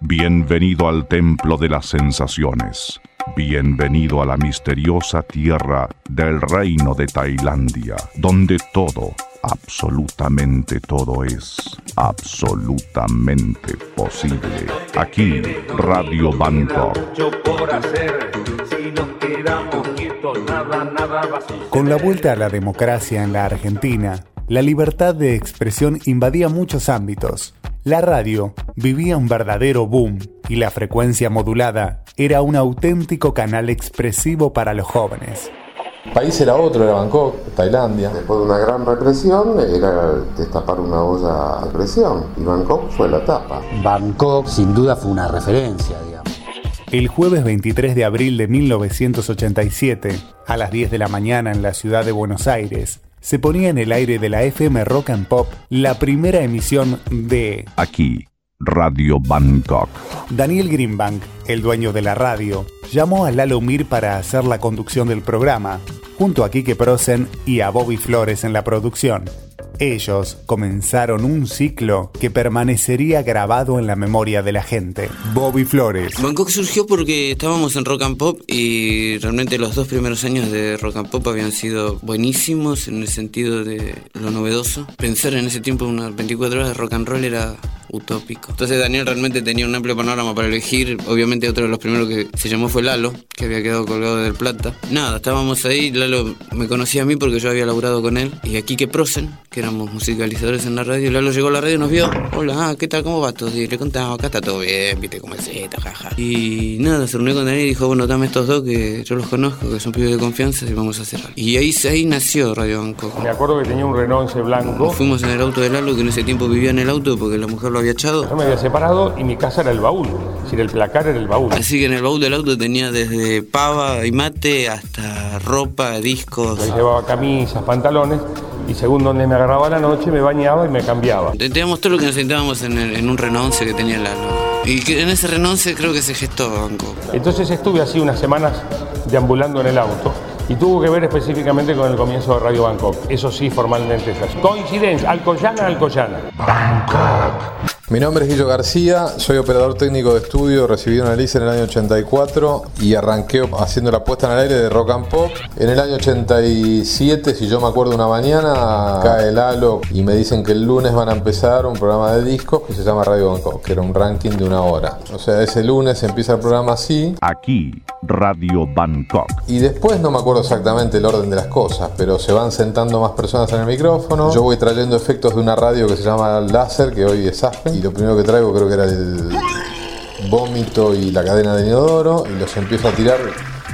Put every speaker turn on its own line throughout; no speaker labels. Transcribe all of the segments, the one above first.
Bienvenido al templo de las sensaciones. Bienvenido a la misteriosa tierra del reino de Tailandia, donde todo, absolutamente todo es absolutamente posible. Aquí, Radio Bangkok.
Con la vuelta a la democracia en la Argentina, la libertad de expresión invadía muchos ámbitos. La radio vivía un verdadero boom y la frecuencia modulada era un auténtico canal expresivo para los jóvenes.
El país era otro, era Bangkok, Tailandia.
Después de una gran represión era destapar una olla a presión y Bangkok fue la tapa.
Bangkok sin duda fue una referencia, digamos.
El jueves 23 de abril de 1987, a las 10 de la mañana en la ciudad de Buenos Aires, se ponía en el aire de la FM Rock and Pop la primera emisión de
Aquí, Radio Bangkok.
Daniel Greenbank, el dueño de la radio, llamó a Lalo Mir para hacer la conducción del programa, junto a Quique Prosen y a Bobby Flores en la producción. Ellos comenzaron un ciclo que permanecería grabado en la memoria de la gente. Bobby Flores.
Bangkok surgió porque estábamos en Rock and Pop y realmente los dos primeros años de Rock and Pop habían sido buenísimos en el sentido de lo novedoso. Pensar en ese tiempo unas 24 horas de rock and roll era utópico. Entonces Daniel realmente tenía un amplio panorama para elegir. Obviamente otro de los primeros que se llamó fue Lalo, que había quedado colgado del plata. Nada, estábamos ahí, Lalo me conocía a mí porque yo había laburado con él. Y aquí que Prosen, que éramos musicalizadores en la radio, Lalo llegó a la radio y nos vio. Hola, ah, ¿qué tal? ¿Cómo va todo? Y le contaba, acá está todo bien, viste cómo es esto, jaja. Y nada, se reunió con Daniel y dijo, bueno, dame estos dos que yo los conozco, que son pibes de confianza y vamos a hacer algo. Y ahí, ahí nació Radio Bangkok.
Me acuerdo que tenía un Renault blanco.
Nos fuimos en el auto de Lalo, que en ese tiempo vivía en el auto porque la mujer lo había echado.
Yo me había separado y mi casa era el baúl. Es decir, el placar era el baúl.
Así que en el baúl del auto tenía desde pava y mate hasta ropa, discos.
Ahí llevaba camisas, pantalones y según donde me agarraba la noche me bañaba y me cambiaba.
Teníamos todo lo que necesitábamos en, el- en un 11 que tenía Lalo. Y que en ese 11 creo que se gestó Bangkok.
Entonces estuve así unas semanas deambulando en el auto y tuvo que ver específicamente con el comienzo de Radio Bangkok. Eso sí, formalmente es así. Coincidencia, Alcoyana, Alcoyana.
Mi nombre es Guillo García, soy operador técnico de estudio, recibí una licencia en el año 84 y arranqué haciendo la puesta en el aire de Rock and Pop. En el año 87, si yo me acuerdo una mañana, cae el halo y me dicen que el lunes van a empezar un programa de discos que se llama Radio Bangkok, que era un ranking de una hora. O sea, ese lunes empieza el programa así
Aquí, Radio Bangkok.
y después no me acuerdo exactamente el orden de las cosas, pero se van sentando más personas en el micrófono. Yo voy trayendo efectos de una radio que se llama Láser, que hoy es Aspen. Y lo primero que traigo creo que era el vómito y la cadena de inodoro. Y los empiezo a tirar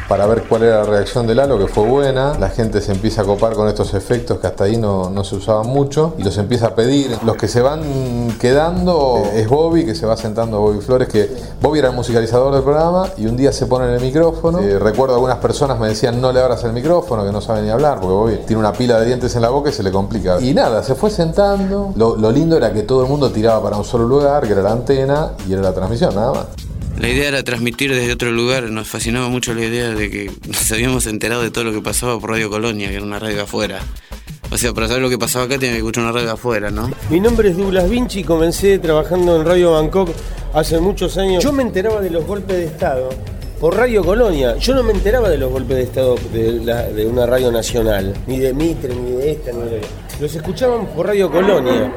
para ver cuál era la reacción del halo, que fue buena. La gente se empieza a copar con estos efectos que hasta ahí no, no se usaban mucho. Y los empieza a pedir. Los que se van quedando eh, es Bobby, que se va sentando Bobby Flores, que Bobby era el musicalizador del programa y un día se pone en el micrófono. Eh, recuerdo algunas personas me decían no le abras el micrófono, que no sabe ni hablar, porque Bobby tiene una pila de dientes en la boca y se le complica. Y nada, se fue sentando. Lo, lo lindo era que todo el mundo tiraba para un solo lugar, que era la antena y era la transmisión, nada más.
La idea era transmitir desde otro lugar. Nos fascinaba mucho la idea de que nos habíamos enterado de todo lo que pasaba por Radio Colonia, que era una radio afuera. O sea, para saber lo que pasaba acá tenía que escuchar una radio afuera, ¿no?
Mi nombre es Douglas Vinci, comencé trabajando en Radio Bangkok hace muchos años. Yo me enteraba de los golpes de Estado por Radio Colonia. Yo no me enteraba de los golpes de Estado de, de una radio nacional, ni de Mitre, ni de esta, ni de... Los escuchaban por Radio Colonia.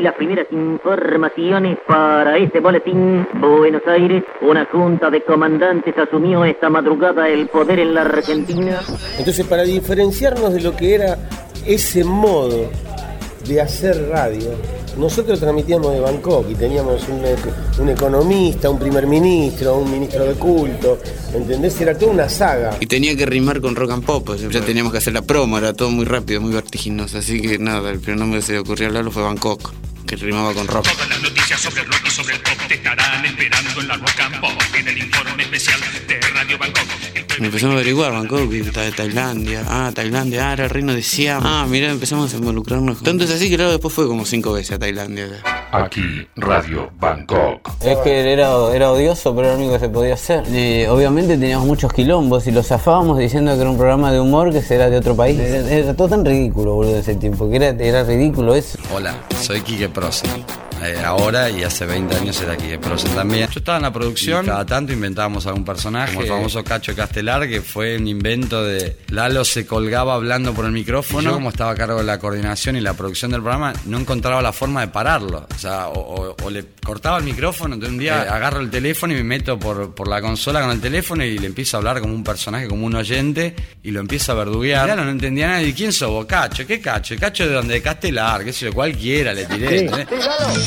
Eh, aquí las primeras informaciones para este boletín. Buenos Aires, una junta de comandantes asumió esta madrugada el poder en la Argentina.
Entonces, para diferenciarnos de lo que era ese modo de hacer radio, nosotros transmitíamos de Bangkok y teníamos un, un economista, un primer ministro, un ministro de culto, ¿entendés? Era toda una saga.
Y tenía que rimar con rock and pop, o sea, ya teníamos que hacer la promo, era todo muy rápido, muy vertiginoso. Así que nada, el primer nombre que se le ocurrió a Lalo fue Bangkok, que rimaba con rock.
Todas las noticias sobre el rock y sobre el pop te estarán esperando en la Rock and Pop, en el informe especial de Radio Bangkok.
Y empezamos a averiguar Bangkok, de Tailandia. Ah, Tailandia, ah, era el reino de Siam. Ah, mira, empezamos a involucrarnos. Tanto es así que Lalo después fue como cinco veces a Tailandia.
Aquí, Radio Bangkok.
Es que era, era odioso, pero era lo único que se podía hacer. Y obviamente teníamos muchos quilombos y lo zafábamos diciendo que era un programa de humor que era de otro país. Era, era todo tan ridículo, boludo, ese tiempo, que era, era ridículo eso.
Hola, soy Quique Prosen eh, ahora y hace 20 años era aquí de Prosen también. Yo estaba en la producción y cada tanto inventábamos algún personaje, como el famoso Cacho Castelar, que fue un invento de Lalo se colgaba hablando por el micrófono. Yo, como estaba a cargo de la coordinación y la producción del programa, no encontraba la forma de pararlo. O sea, o, o- o le cortaba el micrófono, entonces un día agarro el teléfono y me meto por, por la consola con el teléfono y le empiezo a hablar como un personaje, como un oyente, y lo empiezo a verduguear. Claro, no entendía nada. ¿Y quién sos vos? Cacho, ¿qué cacho? ¿Cacho de donde? De Castelar, qué sé yo, cualquiera le tiré.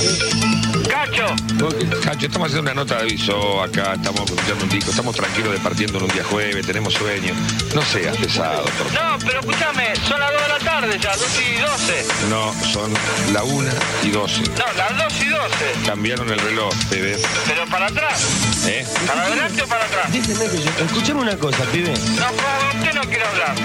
¿Entendés?
Cacho. Cacho, estamos haciendo una nota de aviso acá, estamos escuchando un disco, estamos tranquilos departiendo en un día jueves, tenemos sueño. No seas pesado, por favor. No, pero escúchame, son las 2 de la tarde ya, 2 y 12. No, son la 1 y 12. No, las 2 y 12. Cambiaron el reloj, bebé. Pero para atrás. ¿Eh? ¿Para adelante o para atrás?
Déjeme que yo- Escuchame una cosa, pibe.
No, con usted no quiero hablar.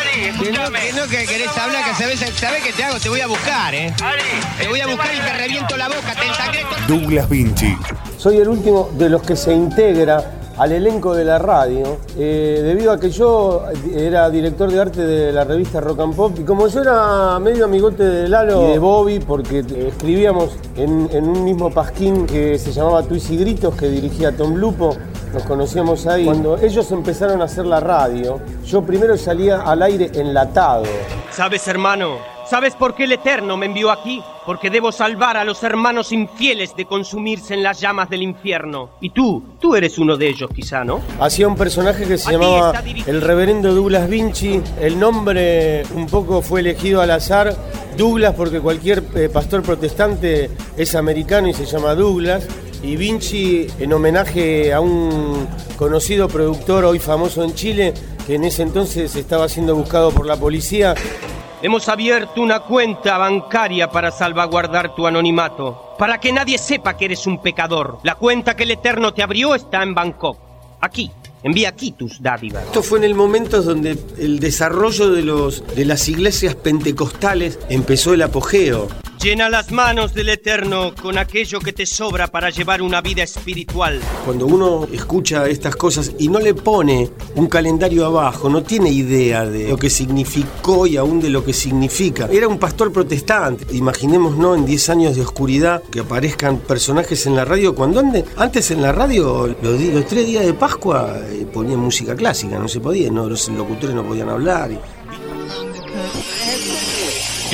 Ari, escúchame.
Que no, que querés hablar, que sabés, sabés que te hago, te voy a buscar, ¿eh?
Ari,
Te voy a buscar y te reviento la boca, te ensangreto.
Douglas Vinci,
Soy el último de los que se integra al elenco de la radio, eh, debido a que yo era director de arte de la revista Rock and Pop, y como yo era medio amigote de Lalo y de Bobby, porque escribíamos en, en un mismo pasquín que se llamaba Twist y Gritos, que dirigía Tom Lupo, nos conocíamos ahí. Cuando ellos empezaron a hacer la radio, yo primero salía al aire enlatado.
¿Sabes, hermano? ¿Sabes por qué el Eterno me envió aquí? Porque debo salvar a los hermanos infieles de consumirse en las llamas del infierno. Y tú, tú eres uno de ellos, quizá, ¿no?
Hacía un personaje que se
A
llamaba el reverendo Douglas Vinci. El nombre un poco fue elegido al azar. Douglas porque cualquier eh, pastor protestante es americano y se llama Douglas. Y Vinci en homenaje a un conocido productor hoy famoso en Chile que en ese entonces estaba siendo buscado por la policía.
Hemos abierto una cuenta bancaria para salvaguardar tu anonimato, para que nadie sepa que eres un pecador. La cuenta que el Eterno te abrió está en Bangkok. Aquí. Envía aquí tus dádivas.
Esto fue en el momento donde el desarrollo de, los, de las iglesias pentecostales empezó el apogeo.
Llena las manos del Eterno con aquello que te sobra para llevar una vida espiritual.
Cuando uno escucha estas cosas y no le pone un calendario abajo, no tiene idea de lo que significó y aún de lo que significa. Era un pastor protestante. Imaginemos, ¿no? En 10 años de oscuridad que aparezcan personajes en la radio. Cuando ande- antes en la radio, los, tres días de Pascua, eh, ponían música clásica, no se podía, ¿no? los locutores no podían hablar.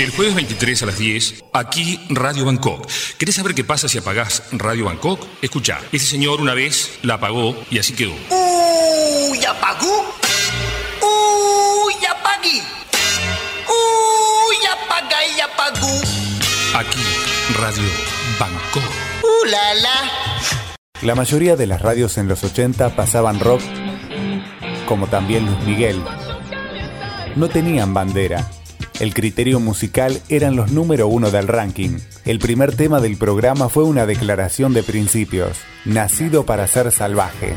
El jueves 23 a las 10, aquí Radio Bangkok. ¿Querés saber qué pasa si apagás Radio Bangkok? Escucha, ese señor una vez la apagó y así quedó.
¡Uy, apagó! ¡Uy, apagué! ¡Uy, apaga y apagó!
Aquí, Radio Bangkok.
¡Uh, la, la!
La mayoría de las radios en los 80 pasaban rock, como también Luis Miguel. No tenían bandera. El criterio musical eran los número uno del ranking. El primer tema del programa fue una declaración de principios, nacido para ser salvaje.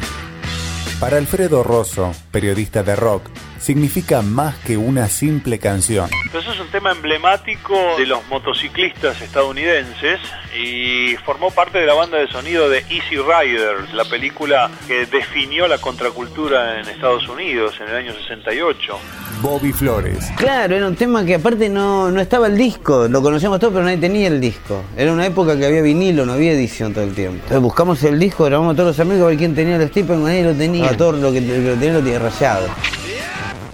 Para Alfredo Rosso, periodista de rock, significa más que una simple canción.
Eso es un tema emblemático de los motociclistas estadounidenses y formó parte de la banda de sonido de Easy Riders, la película que definió la contracultura en Estados Unidos en el año 68.
Bobby Flores.
Claro, era un tema que aparte no, no estaba el disco, lo conocíamos todos, pero nadie tenía el disco. Era una época que había vinilo, no había edición todo el tiempo. Entonces buscamos el disco, grabamos a todos los amigos a ver quién tenía el Stephen, nadie lo tenía. Ah, todo lo que, lo que tenía lo tenía rayado.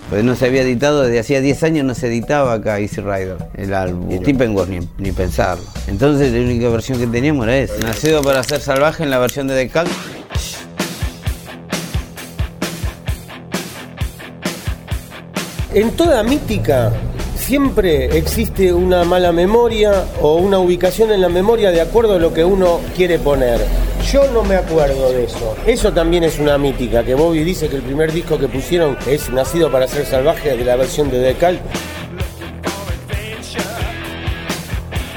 Pues no se había editado, desde hacía 10 años no se editaba acá Easy Rider, el álbum. Y Steppenwolf ni, ni pensarlo. Entonces la única versión que teníamos era esa. Nacido para ser salvaje en la versión de Decal.
En toda mítica siempre existe una mala memoria o una ubicación en la memoria de acuerdo a lo que uno quiere poner. Yo no me acuerdo de eso. Eso también es una mítica, que Bobby dice que el primer disco que pusieron es Nacido para ser salvaje de la versión de Decal.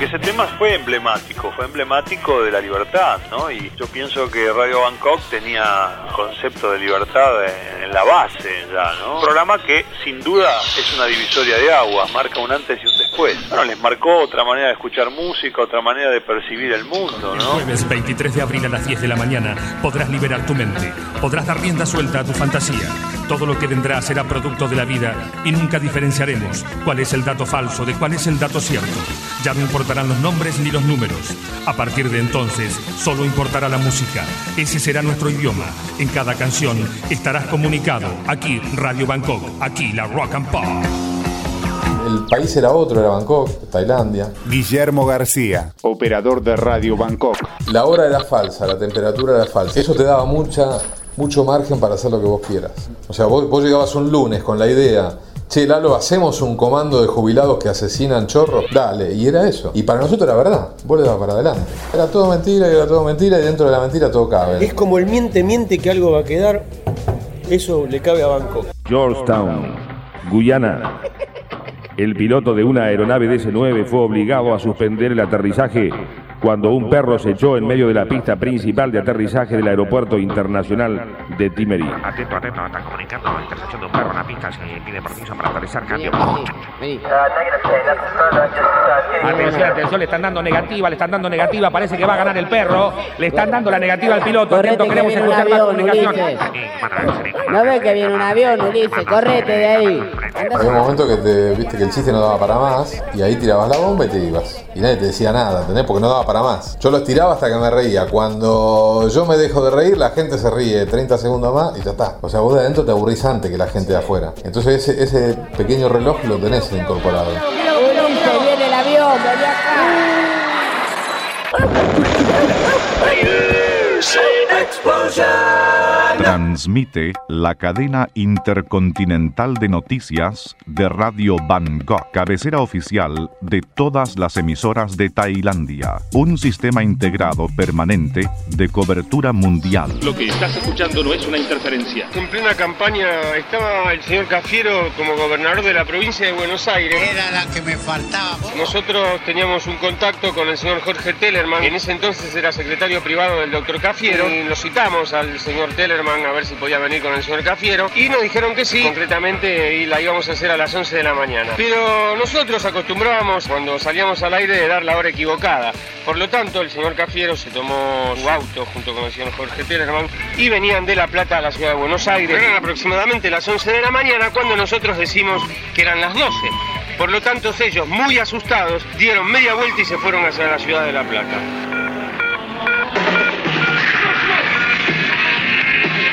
Que ese tema fue emblemático, fue emblemático de la libertad, ¿no? Y yo pienso que Radio Bangkok tenía un concepto de libertad en, en la base ya, ¿no? Un programa que sin duda es una divisoria de aguas, marca un antes y un después. Bueno, les marcó otra manera de escuchar música, otra manera de percibir el mundo,
El
¿no?
jueves 23 de abril a las 10 de la mañana podrás liberar tu mente, podrás dar rienda suelta a tu fantasía. Todo lo que vendrá será producto de la vida y nunca diferenciaremos cuál es el dato falso de cuál es el dato cierto. Ya no importarán los nombres ni los números. A partir de entonces, solo importará la música. Ese será nuestro idioma. En cada canción estarás comunicado. Aquí Radio Bangkok, aquí la Rock and Pop.
El país era otro, era Bangkok, Tailandia.
Guillermo García, operador de Radio Bangkok.
La hora era falsa, la temperatura era falsa. Eso te daba mucha, mucho margen para hacer lo que vos quieras. O sea, vos, vos llegabas un lunes con la idea, che, Lalo, hacemos un comando de jubilados que asesinan chorros. Dale, y era eso. Y para nosotros era verdad, vos le dabas para adelante. Era todo mentira, y era todo mentira, y dentro de la mentira todo cabe.
Es como el miente, miente que algo va a quedar. Eso le cabe a Bangkok.
Georgetown, Guyana. El piloto de una aeronave DC-9 fue obligado a suspender el aterrizaje cuando un perro se echó en medio de la pista principal de aterrizaje del aeropuerto internacional de Timerí.
Atento, atento, están comunicando intersección de un perro en la pista, se pide permiso para aterrizar, cambio.
Atención, atención, le están dando negativa, le están dando negativa, parece que va a ganar el perro, le están dando la negativa al piloto, atento, queremos escuchar más
avión,
comunicación.
¿No ves que viene un avión, Ulises? Correte de ahí.
Había un momento que te viste que el chiste no daba para más y ahí tirabas la bomba y te ibas. Y nadie te decía nada, ¿entendés? Porque no daba para más. Yo lo estiraba hasta que me reía. Cuando yo me dejo de reír, la gente se ríe 30 segundos más y ya está. O sea, vos de adentro te aburrís antes que la gente de afuera. Entonces ese, ese pequeño reloj lo tenés incorporado.
Viene el avión.
Transmite la cadena intercontinental de noticias de Radio Bangkok, cabecera oficial de todas las emisoras de Tailandia. Un sistema integrado permanente de cobertura mundial.
Lo que estás escuchando no es una interferencia.
En plena campaña estaba el señor Cafiero como gobernador de la provincia de Buenos Aires.
Era la que me faltaba.
Nosotros teníamos un contacto con el señor Jorge Tellerman, que en ese entonces era secretario privado del doctor Cafiero, y lo citamos al señor Tellerman a ver si podía venir con el señor Cafiero, y nos dijeron que sí, concretamente, y la íbamos a hacer a las 11 de la mañana. Pero nosotros acostumbrábamos, cuando salíamos al aire, de dar la hora equivocada. Por lo tanto, el señor Cafiero se tomó su auto junto con el señor Jorge Tellerman y venían de La Plata a la ciudad de Buenos Aires. Eran aproximadamente las 11 de la mañana cuando nosotros decimos que eran las 12. Por lo tanto, ellos, muy asustados, dieron media vuelta y se fueron hacia la ciudad de La Plata.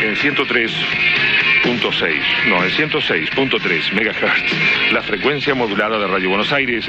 En 103.6, no, en 106.3 megahertz, la frecuencia modulada de Radio Buenos Aires,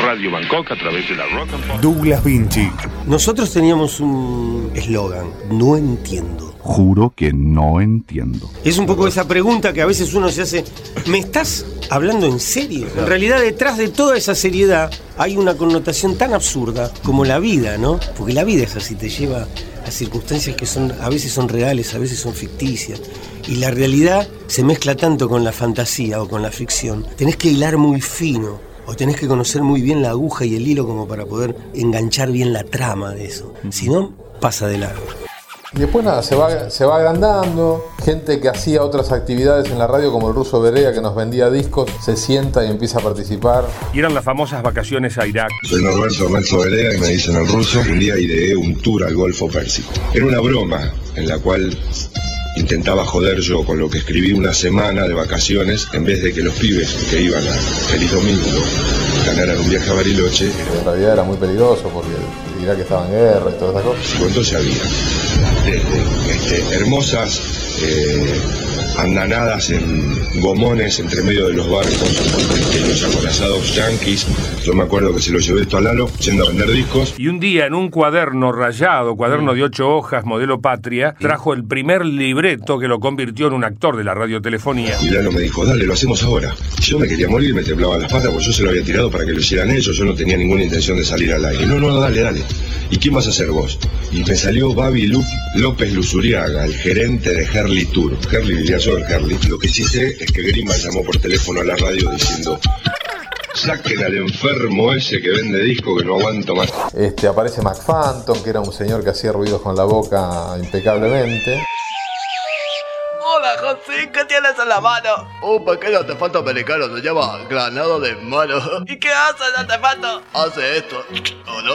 Radio Bangkok a través de la Rock and Pop.
Douglas Vinci.
Nosotros teníamos un eslogan, no entiendo.
Juro que no entiendo.
Es un poco esa pregunta que a veces uno se hace, ¿me estás hablando en serio? En realidad detrás de toda esa seriedad hay una connotación tan absurda como la vida, ¿no? Porque la vida es así, te lleva a circunstancias que son a veces son reales, a veces son ficticias. Y la realidad se mezcla tanto con la fantasía o con la ficción. Tenés que hilar muy fino o tenés que conocer muy bien la aguja y el hilo como para poder enganchar bien la trama de eso. Si no, pasa de largo.
Y después nada, se va, se va agrandando. Gente que hacía otras actividades en la radio, como el ruso Berea, que nos vendía discos, se sienta y empieza a participar.
Y eran las famosas vacaciones a Irak.
Soy Norberto Renzo Berea y me dicen el ruso. Un día ideé un tour al Golfo Pérsico. Era una broma en la cual intentaba joder yo con lo que escribí una semana de vacaciones en vez de que los pibes que iban a Feliz Domingo ganaran un viaje a Bariloche.
En realidad era muy peligroso porque Irak estaba en guerra y todas cosas.
Entonces había desde este, hermosas eh, andanadas en gomones entre medio de los barcos de los acorazados yanquis. Yo me acuerdo que se lo llevé esto a Lalo yendo a vender discos.
Y un día en un cuaderno rayado, cuaderno de ocho hojas, modelo Patria, trajo el primer libreto que lo convirtió en un actor de la radiotelefonía.
Y Lalo me dijo, dale, lo hacemos ahora. Yo me quería morir, me temblaba las patas, porque yo se lo había tirado para que lo hicieran ellos, yo no tenía ninguna intención de salir al aire. No, no, dale, dale. ¿Y quién vas a ser vos? Y me salió Babi López Luzuriaga, el gerente de Herley Tour. Herley vivía Lo que sí sé es que Grima llamó por teléfono a la radio diciendo, saquen al enfermo ese que vende disco que no aguanto más.
Este, aparece McPhantom, que era un señor que hacía ruidos con la boca impecablemente.
Hola José, ¿qué tienes en la mano?
Un pequeño artefacto americano se llama granado de mano.
¿Y qué hace el artefacto?
Hace esto. ¿O no?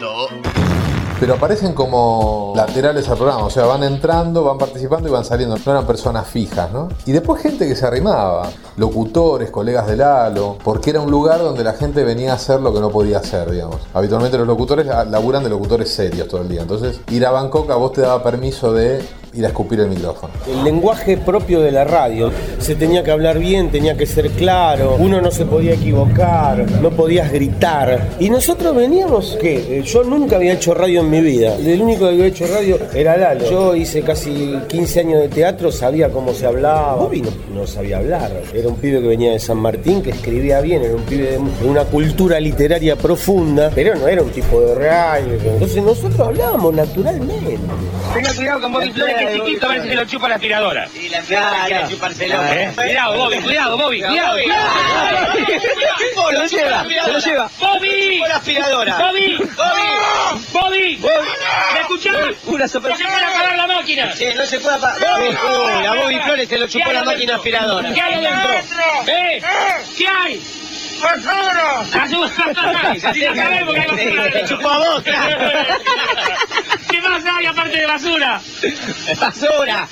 No.
Pero aparecen como laterales al programa, o sea, van entrando, van participando y van saliendo. No eran personas fijas, ¿no? Y después gente que se arrimaba, locutores, colegas de Lalo, porque era un lugar donde la gente venía a hacer lo que no podía hacer, digamos. Habitualmente los locutores laburan de locutores serios todo el día. Entonces, ir a Bangkok a vos te daba permiso de ir a escupir el micrófono.
El lenguaje propio de la radio. Se tenía que hablar bien, tenía que ser claro, uno no se podía equivocar, no podías gritar. Y nosotros veníamos, que yo nunca había hecho radio en mi vida. El único que había hecho radio era Lalo. Yo hice casi 15 años de teatro, sabía cómo se hablaba. Bobby no, no sabía hablar. Era un pibe que venía de San Martín, que escribía bien, era un pibe de, de una cultura literaria profunda, pero no era un tipo de radio. Entonces nosotros hablábamos naturalmente.
Tenga cuidado con Bobby Flores, chiquito, a ver si se lo chupa la aspiradora.
Sí, la aspiradora quiere chupárselo.
¿Eh? Cuidado, Bobby, cuidado, Bobby, cuidado.
Se lo lleva, se lo lleva.
¡Bobby!
La aspiradora.
¡Bobby! ¡Bobby! ¡Bobby! ¿Me escuchás?
Una
¡No se puede apagar la máquina!
Sí, no se puede apagar. Uy, la Bobby Flores se lo chupó la máquina aspiradora.
¿Qué hay adentro? ¿Eh? ¿Qué hay? ¡Basura! ¡Basura! Sí, ya sabemos que hay
chupó a vos, claro.
¿Qué más hay aparte de basura?
Basura.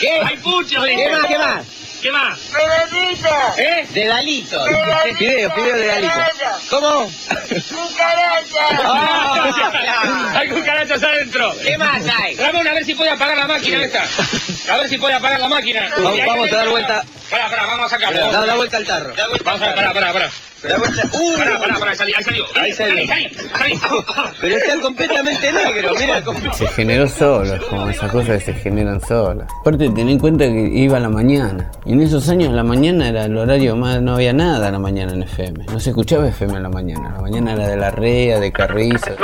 ¿Qué?
Hay puchos,
¿Qué más? ¿Qué más?
¿Qué más?
¿Eh? De Dalito. Video, video de Dalito. ¿Cómo? ¡Cucaracha!
Hay cucarachas adentro.
¿Qué más hay?
Ramón, a ver si puede apagar la máquina esta. A ver si puede apagar la máquina.
Vamos, vamos a dar vuelta.
Pará, pará, vamos a sacarlo.
Da, da vuelta al tarro.
Vamos a pará, pará, pará.
Da vuelta. ¡Uh!
Pará, pará, pará, salí, ahí salió.
Ahí. Pero está completamente negro, mira.
Se generó solo, como esas cosas que se generan solas. Aparte, ten en cuenta que iba a la mañana. Y en esos años la mañana era el horario más, no había nada a la mañana en FM. No se escuchaba FM a la mañana. La mañana era de la REA, de Carrizo.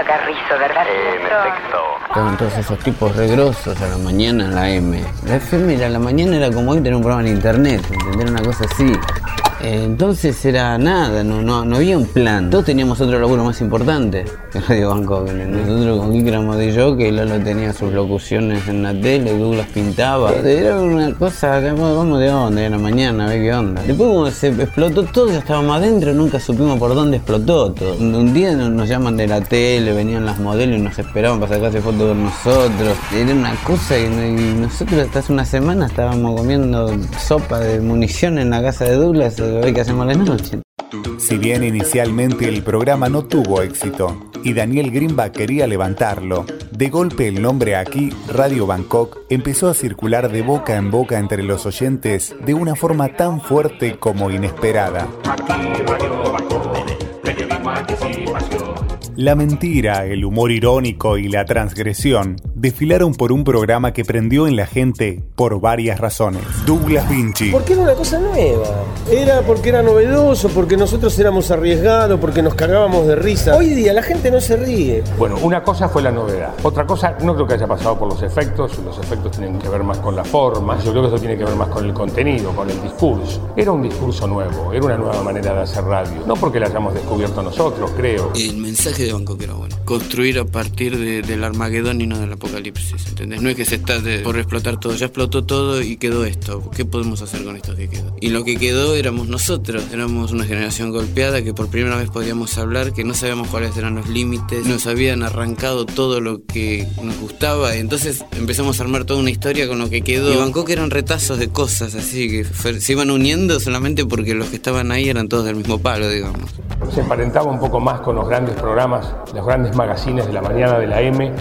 Antonio Carrizo, ¿verdad?
En efecto. Estaban todos esos tipos regrosos a la mañana en la M. La FM era, la mañana era como hoy tener un programa en internet, ¿entender? Una cosa así. Entonces era nada, no, no, no había un plan. Todos teníamos otro laburo más importante que Radio Bangkok. Nosotros con Kike éramos de yo, que Lalo tenía sus locuciones en la tele, Douglas pintaba. Era una cosa vamos de onda, era mañana, a ver qué onda. Después cuando se explotó todo, ya estábamos adentro, nunca supimos por dónde explotó todo. Un día nos, llaman de la tele, venían las modelos y nos esperaban para sacarse fotos con nosotros. Era una cosa y, y nosotros hasta hace una semana estábamos comiendo sopa de munición en la casa de Douglas, hoy que hacemos la noche.
Si bien inicialmente el programa no tuvo éxito y Daniel Grimba quería levantarlo, de golpe el nombre aquí, Radio Bangkok, empezó a circular de boca en boca entre los oyentes de una forma tan fuerte como inesperada. La mentira, el humor irónico y la transgresión desfilaron por un programa que prendió en la gente por varias razones. Douglas Vinci.
Porque era una cosa nueva. Era porque era novedoso, porque nosotros éramos arriesgados, porque nos cagábamos de risa. Hoy día la gente no se ríe.
Bueno, una cosa fue la novedad. Otra cosa, no creo que haya pasado por los efectos. Los efectos tienen que ver más con la forma. Yo creo que eso tiene que ver más con el contenido, con el discurso. Era un discurso nuevo, era una nueva manera de hacer radio. No porque la hayamos descubierto nosotros, creo.
El mensaje de Bangkok era bueno. Construir a partir de- del Armagedón y no del apocalipsis, ¿entendés? No es que se está de- por explotar todo, ya explotó todo y quedó esto. ¿Qué podemos hacer con esto que quedó? Y lo que quedó éramos nosotros, éramos una generación golpeada que por primera vez podíamos hablar, que no sabíamos cuáles eran los límites, nos habían arrancado todo lo que nos gustaba, y entonces empezamos a armar toda una historia con lo que quedó. Y Bangkok eran retazos de cosas así que se iban uniendo solamente porque los que estaban ahí eran todos del mismo palo, digamos.
Se emparentaba un poco más con los grandes programas, los grandes magazines de la mañana de la M,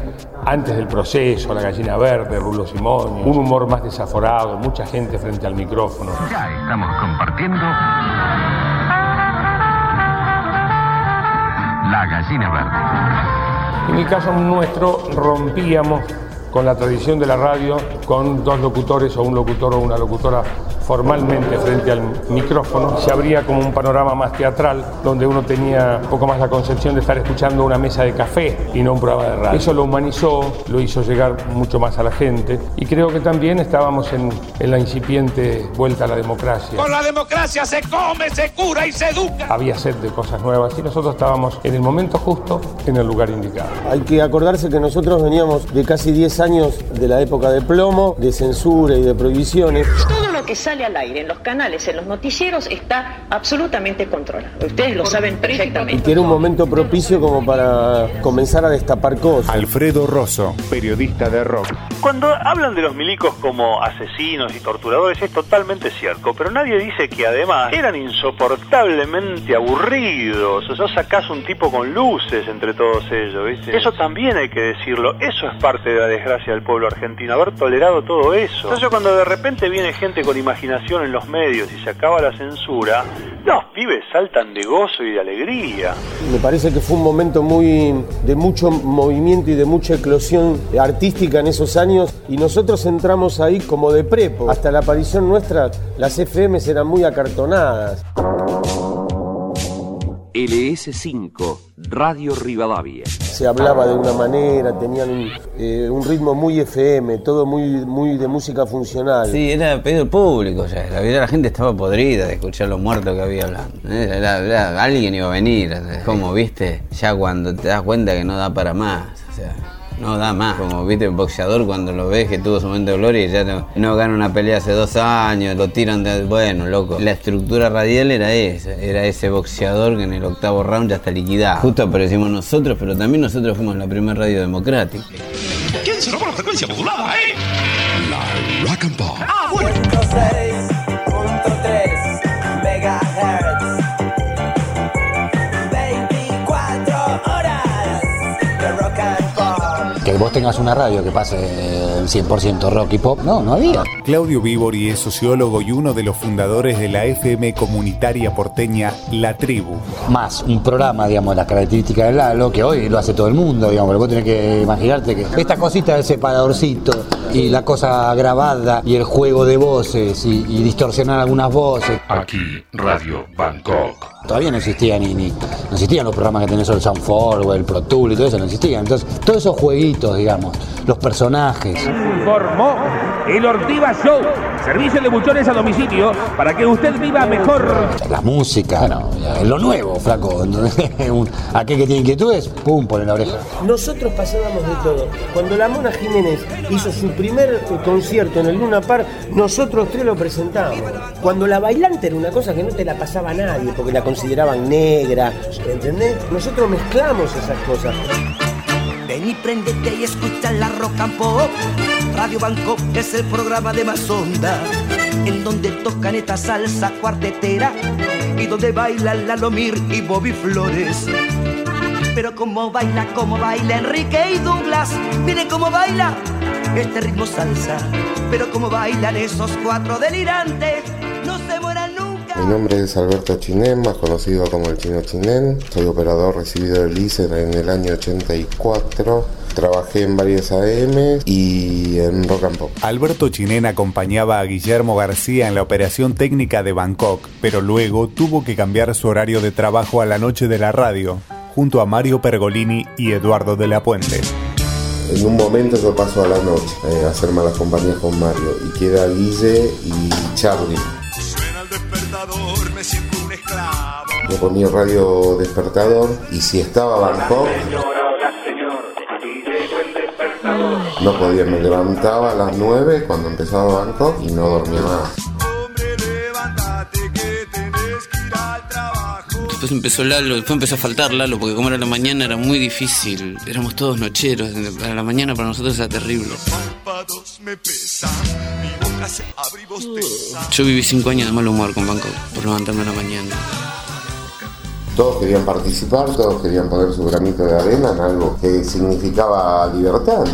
antes del proceso, La Gallina Verde, Rulo Simón, un humor más desaforado, mucha gente frente al micrófono.
Ya estamos compartiendo La Gallina Verde.
En el caso nuestro rompíamos con la tradición de la radio con dos locutores o un locutor o una locutora
formalmente frente al micrófono, se abría como un panorama más teatral, donde uno tenía un poco más la concepción de estar escuchando una mesa de café y no un programa de radio. Eso lo humanizó, lo hizo llegar mucho más a la gente y creo que también estábamos en, en la incipiente vuelta a la democracia.
Con la democracia se come, se cura y se educa.
Había sed de cosas nuevas y nosotros estábamos en el momento justo, en el lugar indicado.
Hay que acordarse que nosotros veníamos de casi 10 años de la época de plomo, de censura y de prohibiciones.
Todo lo que sale al aire en los canales, en los noticieros, está absolutamente controlado. Ustedes lo saben
Y
perfectamente.
que era un momento propicio como para comenzar a destapar cosas.
Alfredo Rosso, periodista de rock.
Cuando hablan de los milicos como asesinos y torturadores es totalmente cierto, pero nadie dice que además eran insoportablemente aburridos. O sea, sacás un tipo con luces entre todos ellos, ¿viste? Eso también hay que decirlo. Eso es parte de la desgracia del pueblo argentino, haber tolerado todo eso. Entonces cuando de repente viene gente con imaginación en los medios y se acaba la censura, los pibes saltan de gozo y de alegría.
Me parece que fue un momento muy de mucho movimiento y de mucha eclosión artística en esos años y nosotros entramos ahí como de prepo. Hasta la aparición nuestra, las FMs eran muy acartonadas.
LS5, Radio Rivadavia.
Se hablaba de una manera, tenían un, eh, un ritmo muy FM, todo muy, muy de música funcional.
Sí, era pedido público ya. La vida la gente estaba podrida de escuchar los muertos que había hablando. Era- era- era- alguien iba a venir. Como viste, ya cuando te das cuenta que no da para más. O sea, no da más. Como viste un boxeador cuando lo ves que tuvo su momento de gloria y ya no, no gana una pelea hace dos años, lo tiran de. Bueno, loco. La estructura radial era esa. Era ese boxeador que en el octavo round ya está liquidado. Justo aparecimos nosotros, pero también nosotros fuimos la primera radio democrática.
¿Quién se robó la frecuencia modulada, eh?
La Rock and Pop.
Ah, bueno.
Vos tengas una radio que pase el 100% rock y pop, no, no había.
Claudio Vivori es sociólogo y uno de los fundadores de la FM comunitaria porteña La Tribu.
Más un programa, digamos, las características del Lalo, que hoy lo hace todo el mundo, digamos, pero vos tenés que imaginarte que esta cosita del separadorcito y la cosa grabada y el juego de voces y, y distorsionar algunas voces.
Aquí, Radio Bangkok.
Todavía no existía ni, ni- no existían los programas que tenés sobre el Soundforge o el Pro Tool y todo eso, no existían. Entonces, todos esos jueguitos, digamos, los personajes.
Informó el Ortiva Show. Servicio de buchones a domicilio para que usted viva mejor.
La música, es lo nuevo, flaco. Aquel que tiene inquietudes, pum, pone la oreja.
Nosotros pasábamos de todo. Cuando la Mona Jiménez hizo su primer eh, concierto en el Luna Park, nosotros tres lo presentamos. Cuando la bailante era una cosa que no te la pasaba nadie, porque la consideraban negra, ¿entendés? Nosotros mezclamos esas cosas.
Ven y prendete y escucha la rock and pop. Radio Bangkok es el programa de más onda, en donde tocan esta salsa cuartetera y donde bailan Lalomir y Bobby Flores. Pero como baila, como baila Enrique y Douglas, miren cómo baila este ritmo salsa. Pero como bailan esos cuatro delirantes, no se mueran.
Mi nombre es Alberto Chinen, más conocido como el Chino Chinen. Soy operador recibido del ICE en el año 84. Trabajé en varias AM y en Rock and Pop.
Alberto Chinen acompañaba a Guillermo García en la operación técnica de Bangkok, pero luego tuvo que cambiar su horario de trabajo a la noche de la radio, junto a Mario Pergolini y Eduardo de la Puente.
En un momento yo paso a la noche eh, a hacer malas compañías con Mario y queda Guille y Charlie.
Me siento un esclavo.
Yo ponía radio despertador y si estaba Bangkok no podía, me levantaba a las 9 cuando empezaba Bangkok y no dormía más.
Después empezó Lalo, después empezó a faltar Lalo, porque como era la mañana era muy difícil. Éramos todos nocheros, a la mañana para nosotros era terrible.
Párpados me pesan, mi
Yo viví cinco años de mal humor con Bangkok por levantarme a la mañana.
Todos querían participar, todos querían poner su granito de arena en algo que significaba libertad.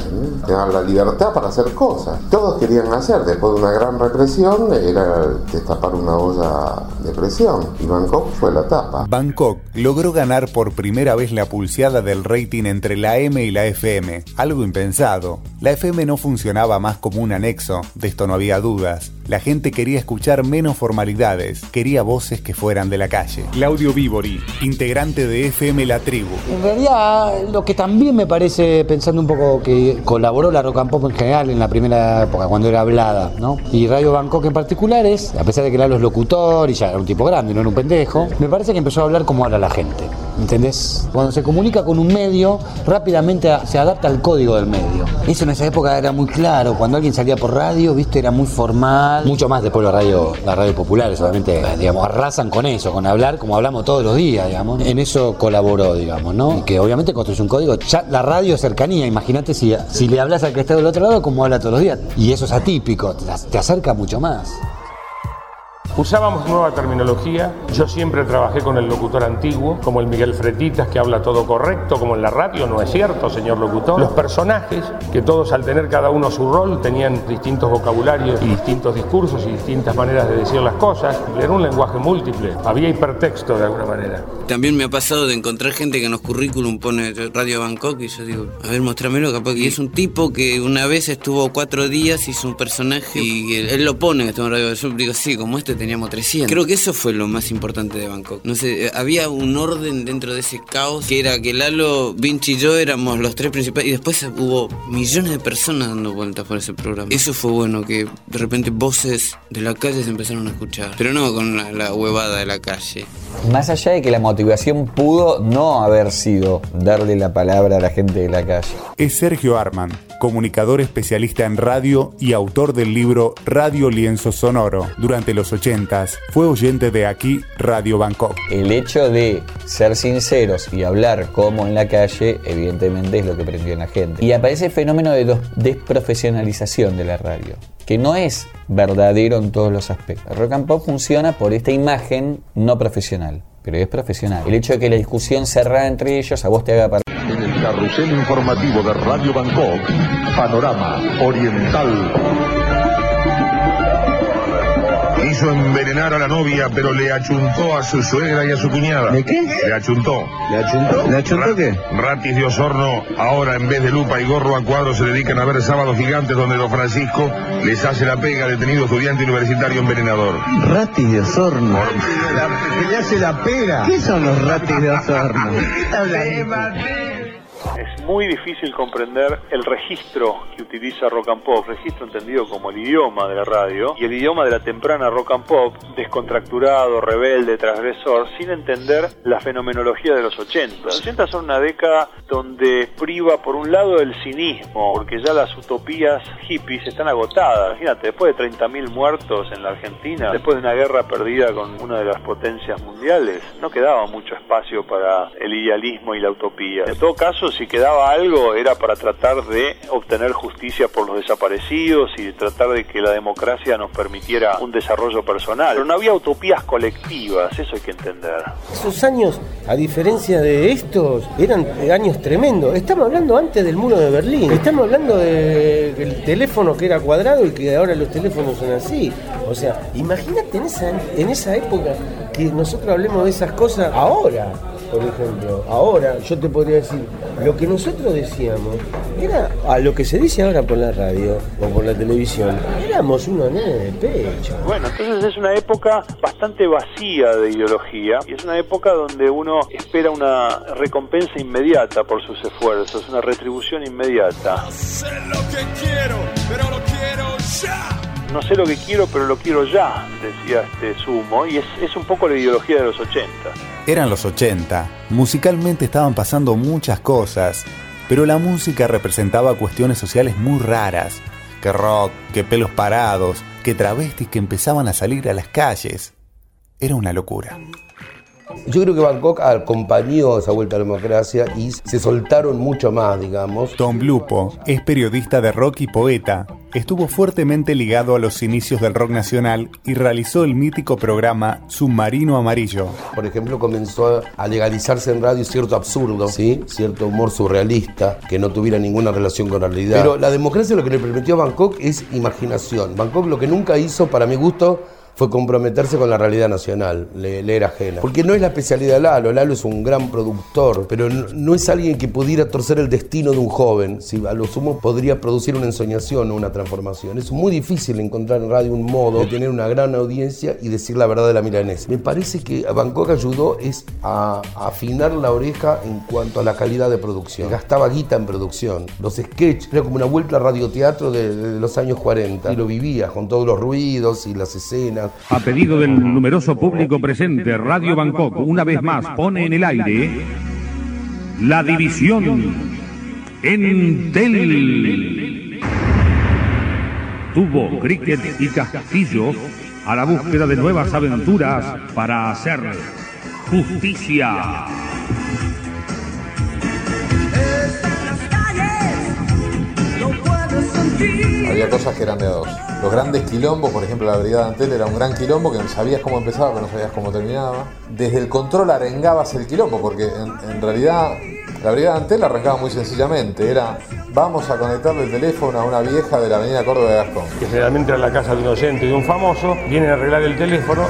Tener la libertad para hacer cosas. Todos querían hacer, después de una gran represión, era destapar una olla de presión. Y Bangkok fue la tapa.
Bangkok logró ganar por primera vez la pulseada del rating entre la M y la FM, algo impensado. La FM no funcionaba más como un anexo, de esto no había dudas. La gente quería escuchar menos formalidades, quería voces que fueran de la calle. Claudio Vívori, integrante de FM La Tribu.
En realidad, lo que también me parece, pensando un poco que colaboró la rock and pop en general en la primera época, cuando era hablada, ¿no? Y Radio Bangkok en particular es, a pesar de que Lalo es locutor y ya era un tipo grande, no era un pendejo, me parece que empezó a hablar como habla la gente. ¿Entendés? Cuando se comunica con un medio, rápidamente se adapta al código del medio. Eso en esa época era muy claro. Cuando alguien salía por radio, viste, era muy formal. Mucho más después la radio, la radio populares, obviamente, eh, digamos, arrasan con eso, con hablar como hablamos todos los días, digamos. En eso colaboró, digamos, ¿no? Y que obviamente construye un código. Ya la radio cercanía, imagínate si, si le hablas al que está del otro lado, como habla todos los días. Y eso es atípico, te acerca mucho más.
Usábamos nueva terminología. Yo siempre trabajé con el locutor antiguo, como el Miguel Fretitas, que habla todo correcto, como en la radio, no es cierto, señor locutor. Los personajes, que todos al tener cada uno su rol, tenían distintos vocabularios y distintos discursos y distintas maneras de decir las cosas. Era un lenguaje múltiple, había hipertexto de alguna manera.
También me ha pasado de encontrar gente que en los currículum pone Radio Bangkok y yo digo, a ver, mostrámelo, capaz que y es un tipo que una vez estuvo cuatro días, hizo un personaje y él, lo pone en Radio Yo digo, sí, como este teníamos 300. Creo que eso fue lo más importante de Bangkok. No sé, eh, había un orden dentro de ese caos que era que Lalo, Vinci y yo éramos los tres principales y después hubo millones de personas dando vueltas por ese programa. Eso fue bueno, que de repente voces de la calle se empezaron a escuchar. Pero no con la, la huevada de la calle.
Más allá de que la motivación pudo no haber sido darle la palabra a la gente de la calle.
Es Sergio Arman, comunicador especialista en radio y autor del libro Radio Lienzo Sonoro. Durante los 80s fue oyente de aquí Radio Bangkok.
El hecho de ser sinceros y hablar como en la calle, evidentemente es lo que prendió en la gente. Y aparece el fenómeno de desprofesionalización de la radio, que no es verdadero en todos los aspectos. Rock and pop funciona por esta imagen no profesional, pero es profesional. El hecho de que la discusión cerrada entre ellos a vos te haga partir
En el carrusel informativo de Radio Bangkok, Panorama Oriental.
Quiso envenenar a la novia, pero le achuntó a su suegra y a su cuñada. ¿De qué? Le achuntó. ¿Le achuntó? ¿Le achuntó qué? Ratis de Osorno, ahora en vez de lupa y gorro a cuadro, se dedican a ver sábados gigantes donde Don Francisco les hace la pega detenido estudiante universitario envenenador.
Ratis de Osorno. Que le hace la pega. ¿Qué son los ratis de Osorno?
Es muy difícil comprender el registro que utiliza Rock and Pop, registro entendido como el idioma de la radio y el idioma de la temprana Rock and Pop, descontracturado, rebelde, transgresor, sin entender la fenomenología de los 80. Los 80 son una década donde priva por un lado el cinismo, porque ya las utopías hippies están agotadas. Imagínate, después de 30.000 muertos en la Argentina, después de una guerra perdida con una de las potencias mundiales, no quedaba mucho espacio para el idealismo y la utopía. En todo caso, si quedaba algo era para tratar de obtener justicia por los desaparecidos y de tratar de que la democracia nos permitiera un desarrollo personal. Pero no había utopías colectivas, eso hay que entender.
Esos años, a diferencia de estos, eran años tremendos. Estamos hablando antes del muro de Berlín. Estamos hablando de- del teléfono que era cuadrado y que ahora los teléfonos son así. O sea, imagínate en esa, en esa época que nosotros hablemos de esas cosas ahora. Por ejemplo, ahora yo te podría decir, lo que nosotros decíamos era a lo que se dice ahora por la radio o por la televisión, éramos unos nenes de pecho.
Bueno, entonces es una época bastante vacía de ideología y es una época donde uno espera una recompensa inmediata por sus esfuerzos, una retribución inmediata.
Sé lo que quiero, pero lo quiero ya.
No sé lo que quiero, pero lo quiero ya, decía este Sumo, y es, es un poco la ideología de los 80.
Eran los 80, musicalmente estaban pasando muchas cosas, pero la música representaba cuestiones sociales muy raras, que rock, que pelos parados, que travestis que empezaban a salir a las calles. Era una locura.
Yo creo que Bangkok acompañó esa vuelta a la democracia y se soltaron mucho más, digamos.
Tom Lupo es periodista de rock y poeta. Estuvo fuertemente ligado a los inicios del rock nacional y realizó el mítico programa Submarino Amarillo.
Por ejemplo, comenzó a legalizarse en radio cierto absurdo, ¿sí? cierto humor surrealista, que no tuviera ninguna relación con la realidad. Pero la democracia lo que le permitió a Bangkok es imaginación. Bangkok lo que nunca hizo, para mi gusto, fue comprometerse con la realidad nacional, le, le, era ajena. Porque no es la especialidad de Lalo, Lalo es un gran productor, pero no, es alguien que pudiera torcer el destino de un joven, si a lo sumo podría producir una ensoñación o una transformación. Es muy difícil encontrar en radio un modo de tener una gran audiencia y decir la verdad de la milanesa. Me parece que Bangkok ayudó es a, a afinar la oreja en cuanto a la calidad de producción. Gastaba guita en producción. Los sketches, era como una vuelta a radioteatro de, de los años 40. Y lo vivía con todos los ruidos y las escenas.
A pedido del numeroso público presente, Radio Bangkok una vez más pone en el aire la división Entel. Tuvo cricket y castillo a la búsqueda de nuevas aventuras para hacer justicia.
Había cosas que eran de dos. Los grandes quilombos, por ejemplo, la Brigada Antel era un gran quilombo que no sabías cómo empezaba, pero no sabías cómo terminaba. Desde el control arengabas el quilombo, porque en, realidad la Brigada Antel arrancaba muy sencillamente. Era, vamos a conectarle el teléfono a una vieja de la avenida Córdoba de Gastón.
Que generalmente era la casa de un oyente y de un famoso, vienen a arreglar el teléfono.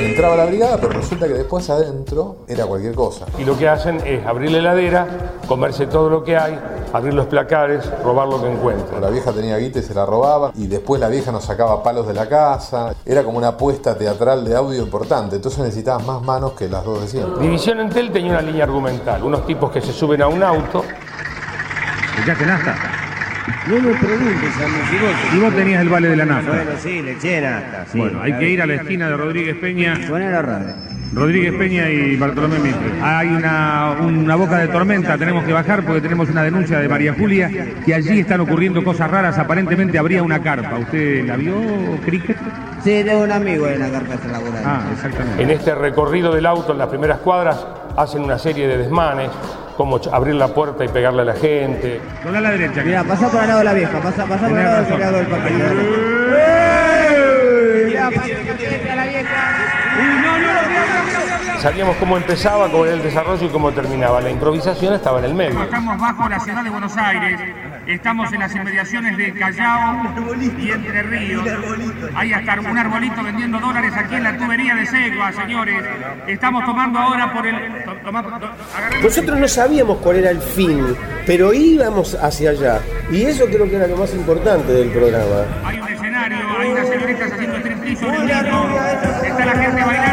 Entraba la brigada, pero resulta que después adentro era cualquier cosa.
Y lo que hacen es abrir la heladera, comerse todo lo que hay, abrir los placares, robar lo que encuentran.
La vieja tenía guita y se la robaba, y después la vieja nos sacaba palos de la casa. Era como una apuesta teatral de audio importante, entonces necesitabas más manos que las dos de siempre.
División Entel tenía una línea argumental, unos tipos que se suben a un auto.
¿Ya te nafta?
No me preguntes, vos...
Y vos tenías el vale de la nafta.
Bueno, sí, le eché nafta. Sí,
bueno, hay que ir a la esquina de Rodríguez Peña.
Suena la radio.
Rodríguez Peña y Bartolomé Mitre. Hay una, una boca de tormenta, tenemos que bajar porque tenemos una denuncia de María Julia que allí están ocurriendo cosas raras, aparentemente habría una carpa. ¿Usted la vio, Cricket?
Sí, tengo un amigo en la carpa de laboral.
Ah, exactamente.
En este recorrido del auto, en las primeras cuadras, hacen una serie de desmanes, como abrir la puerta y pegarle a la gente.
Dobla a la derecha.
Mira, pasa por al lado de la vieja, pasa, pasa por al lado del creador del papel. Mira, pasa a la vieja.
Sabíamos cómo empezaba, cómo era el desarrollo y cómo terminaba. La improvisación estaba en el medio.
Estamos bajo la ciudad de Buenos Aires, estamos en las inmediaciones de Callao y Entre Ríos. Hay hasta un arbolito vendiendo dólares aquí en la tubería de Segua, señores. Estamos tomando ahora por el...
Nosotros no sabíamos cuál era el fin, pero íbamos hacia allá. Y eso creo que era lo más importante del programa.
Hay un escenario, hay unas señoritas haciendo striptease está la gente bailando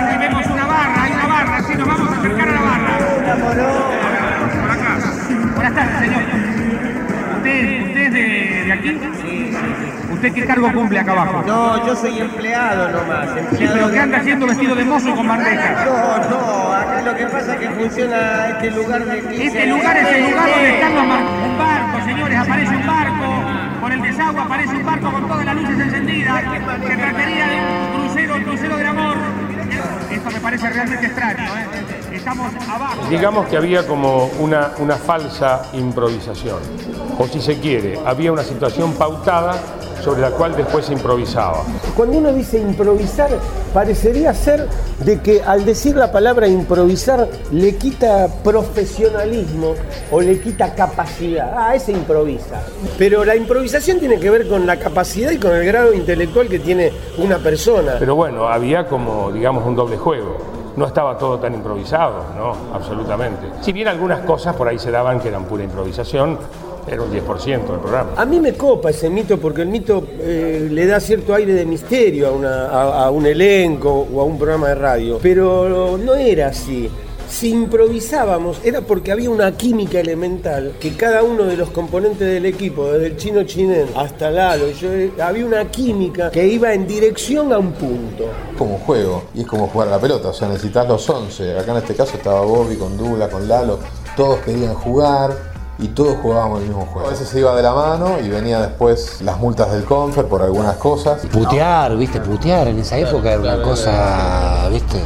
¿Usted, usted es de, de aquí? ¿Usted qué cargo cumple acá abajo?
No, yo soy empleado nomás.
Sí,
Empleado
pero ¿qué anda haciendo vestido de mozo con bandejas?
No, no, acá lo que pasa es que funciona este lugar de 15
Este lugar es el lugar donde están los un barco, señores, aparece un barco, por el desagüe aparece un barco con todas las luces encendidas, se trataría de un crucero, un crucero del amor. Esto me parece realmente extraño, ¿eh? Estamos abajo.
Digamos que había como una, una falsa improvisación. O si se quiere, había una situación pautada sobre la cual después se improvisaba.
Cuando uno dice improvisar, parecería ser de que al decir la palabra improvisar le quita profesionalismo o le quita capacidad. Ah, ese improvisa. Pero la improvisación tiene que ver con la capacidad y con el grado intelectual que tiene una persona.
Pero bueno, había como, digamos, un doble juego. No estaba todo tan improvisado, ¿no? Absolutamente. Si bien algunas cosas por ahí se daban que eran pura improvisación, era un 10% del programa.
A mí me copa ese mito porque el mito eh, le da cierto aire de misterio a, a un elenco o a un programa de radio, pero no era así. Si improvisábamos era porque había una química elemental que cada uno de los componentes del equipo, desde el chino chinén hasta Lalo, había una química que iba en dirección a un punto.
Como juego y es como jugar a la pelota, o sea, necesitas los 11. Acá en este caso estaba Bobby con Dula, con Lalo, todos querían jugar
y todos jugábamos el mismo juego. A veces se iba de la mano y venía después las multas del Confer por algunas cosas.
Putear, viste, putear en esa época era una cosa, viste,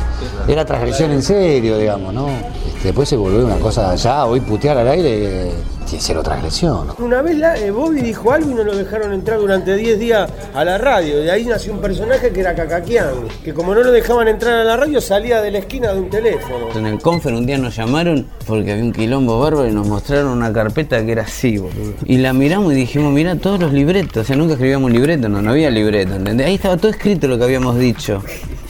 era transgresión en serio, digamos, ¿no? Este, después se volvió una cosa ya, hoy putear al aire tiene cero transgresión.
Una vez la, eh, Bobby dijo algo y no lo dejaron entrar durante 10 días a la radio. De ahí nació un personaje que era Cacaquián, que como no lo dejaban entrar a la radio salía de la esquina de un teléfono.
En el confer un día nos llamaron porque había un quilombo bárbaro y nos mostraron una carpeta que era así, boludo. Y la miramos y dijimos, mira todos los libretos. O sea, nunca escribíamos libreto, no, no había libreto, ¿entendés? Ahí estaba todo escrito lo que habíamos dicho.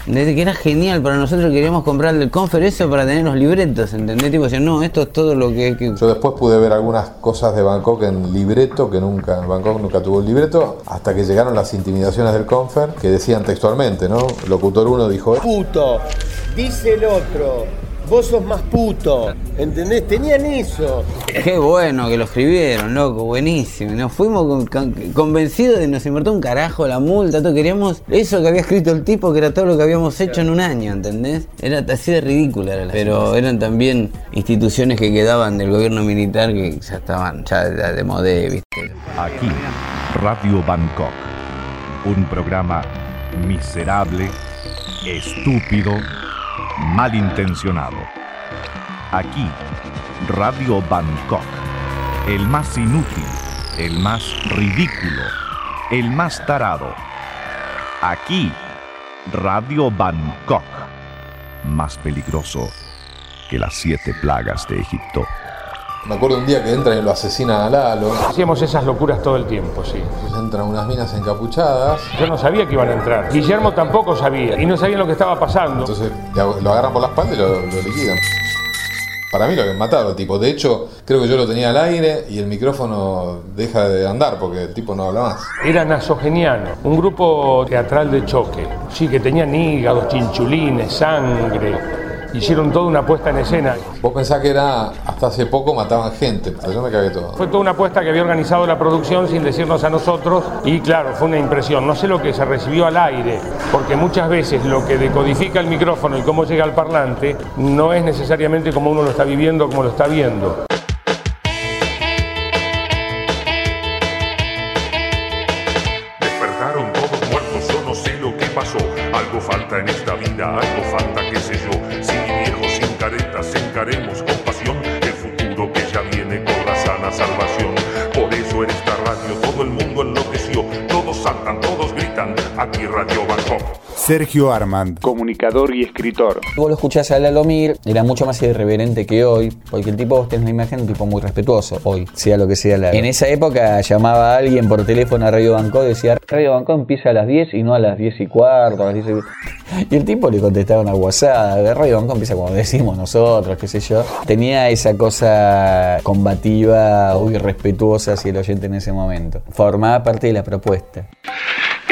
Desde que era genial para nosotros queríamos comprar del confer eso para tener los libretos, ¿entendés? Tipo, decir, no, esto es todo lo que, que...
Yo después pude ver algunas cosas de Bangkok en libreto, que nunca, Bangkok nunca tuvo el libreto, hasta que llegaron las intimidaciones del Confer, que decían textualmente, ¿no? Locutor 1 dijo,
Puto, dice el otro, vos sos más puto, ¿entendés? Tenían eso.
Qué bueno que lo escribieron, loco, buenísimo. Nos fuimos con- con- convencidos de que nos importó un carajo la multa, todo queríamos eso que había escrito el tipo, que era todo lo que habíamos hecho en un año, ¿entendés? Era así de ridícula era la Pero eran también instituciones que quedaban del gobierno militar que ya estaban ya de, de modé, ¿viste?
Aquí, Radio Bangkok. Un programa miserable, estúpido, malintencionado. Aquí, Radio Bangkok. El más inútil, el más ridículo, el más tarado. Aquí, Radio Bangkok. Más peligroso que las siete plagas de Egipto.
Me acuerdo un día que entran y lo asesinan a Lalo.
Hacíamos esas locuras todo el tiempo, sí.
Entran unas minas encapuchadas.
Yo no sabía que iban a entrar. Guillermo tampoco sabía. Y no sabían lo que estaba pasando.
Entonces lo agarran por la espalda y lo, lo liquidan. Para mí lo habían matado tipo. De hecho, creo que yo lo tenía al aire y el micrófono deja de andar porque el tipo no habla más.
Era nasogeniano, un grupo teatral de choque. Sí, que tenían hígados, chinchulines, sangre. Hicieron toda una puesta en escena.
Vos pensás que era hasta hace poco mataban gente. pero Yo me cagué todo.
Fue toda una apuesta que había organizado la producción sin decirnos a nosotros y claro, fue una impresión. No sé lo que se recibió al aire, porque muchas veces lo que decodifica el micrófono y cómo llega al parlante no es necesariamente como uno lo está viviendo o como lo está viendo.
Despertaron todos muertos, yo no sé lo que pasó. Algo falta en esta vida, algo falta, qué sé yo. Caretas, encaremos con pasión el futuro que ya viene con la sana salvación. Por eso en esta radio todo el mundo enloqueció. Todos saltan, todos gritan. Aquí Radio Bangkok.
Sergio Armand.
Comunicador y escritor.
Vos lo escuchás a Lalo Mir, era mucho más irreverente que hoy, porque el tipo, vos tenés una imagen de un tipo muy respetuoso hoy, sea lo que sea Lalo. En esa época llamaba a alguien por teléfono a Radio Bangkok y decía, Radio Bangkok empieza a las 10 y no a las 10 y cuarto, a las 10 y... y el tipo le contestaba una guasada, Radio Bangkok empieza como decimos nosotros, qué sé yo. Tenía esa cosa combativa o irrespetuosa hacia el oyente en ese momento. Formaba parte de la propuesta.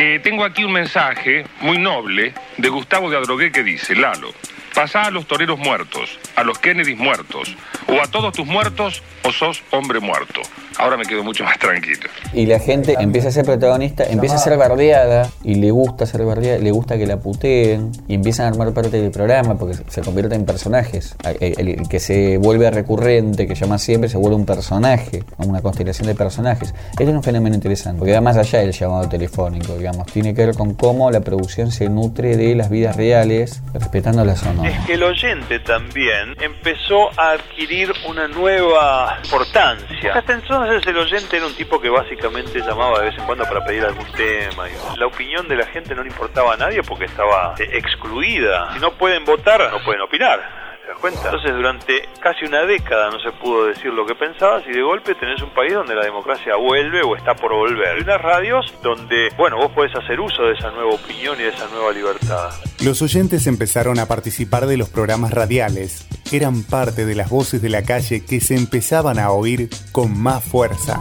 Eh, tengo aquí un mensaje muy noble de Gustavo de Adrogué que dice, Lalo, pasá a los toreros muertos, a los Kennedys muertos, o a todos tus muertos, o sos hombre muerto. Ahora me quedo mucho más tranquilo.
Y la gente empieza a ser protagonista, empieza a ser bardeada y le gusta ser bardeada, le gusta que la puteen y empiezan a armar parte del programa porque se convierte en personajes. El, que se vuelve recurrente, que llama siempre, se vuelve un personaje, una constelación de personajes. Este es un fenómeno interesante porque va más allá del llamado telefónico, digamos. Tiene que ver con cómo la producción se nutre de las vidas reales, respetándolas o no.
Es que el oyente también empezó a adquirir una nueva importancia. Hasta entonces el oyente era un tipo que básicamente llamaba de vez en cuando para pedir algún tema. La opinión de la gente no le importaba a nadie porque estaba eh, excluida. Si no pueden votar, no pueden opinar. ¿Te das cuenta? Entonces durante casi una década no se pudo decir lo que pensabas y de golpe tenés un país donde la democracia vuelve o está por volver. Y unas radios donde, bueno, vos podés hacer uso de esa nueva opinión y de esa nueva libertad.
Los oyentes empezaron a participar de los programas radiales. Eran parte de las voces de la calle que se empezaban a oír con más fuerza.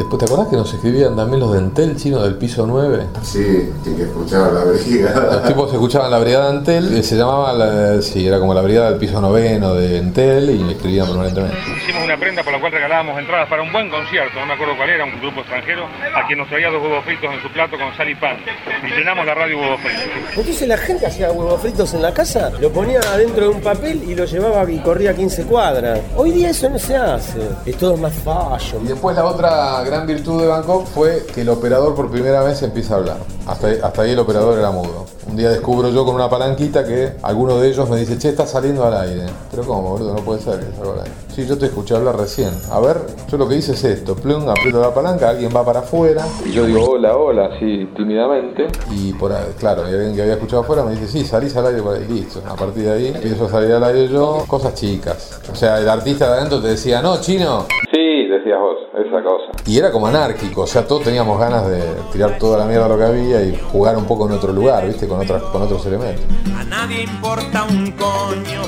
Después, ¿te acordás que nos escribían también los de Entel chino del piso 9?
Sí, que escuchaban la brigada.
Los tipos escuchaban la brigada de Entel, y se llamaba, la- sí, era como la brigada del piso noveno de Entel y me escribían permanentemente.
Hicimos una prenda por la cual regalábamos entradas para un buen concierto, no me acuerdo cuál era, un grupo extranjero, a quien nos traía dos huevos fritos en su plato con sal y pan. Y llenamos la radio huevos fritos.
Entonces la gente hacía huevos fritos en la casa, lo ponía adentro de un papel y lo llevaba y corría 15 cuadras. Hoy día eso no se hace. Es todo más fashion.
Y después la otra gran virtud de Bangkok fue que el operador por primera vez empieza a hablar. Hasta, hasta ahí el operador era mudo. Un día descubro yo con una palanquita que alguno de ellos me dice, che, está saliendo al aire. Pero ¿cómo, boludo? No puede ser que salga al aire. Sí, yo te escuché hablar recién. A ver, yo lo que hice es esto. Plum, aprieto la palanca, alguien va para afuera. Y yo digo, hola, hola, así, tímidamente. Y por ahí, claro, y alguien que había escuchado afuera me dice, sí, salís al aire por ahí. Listo. A partir de ahí empiezo a salir al aire yo. Cosas chicas. O sea, el artista de adentro te decía, no, chino. Sí, decías vos, esa cosa. Y era como anárquico, o sea, todos teníamos ganas de tirar toda la mierda lo que había y jugar un poco en otro lugar, ¿viste? Con, otras, con otros elementos.
A nadie importa un coño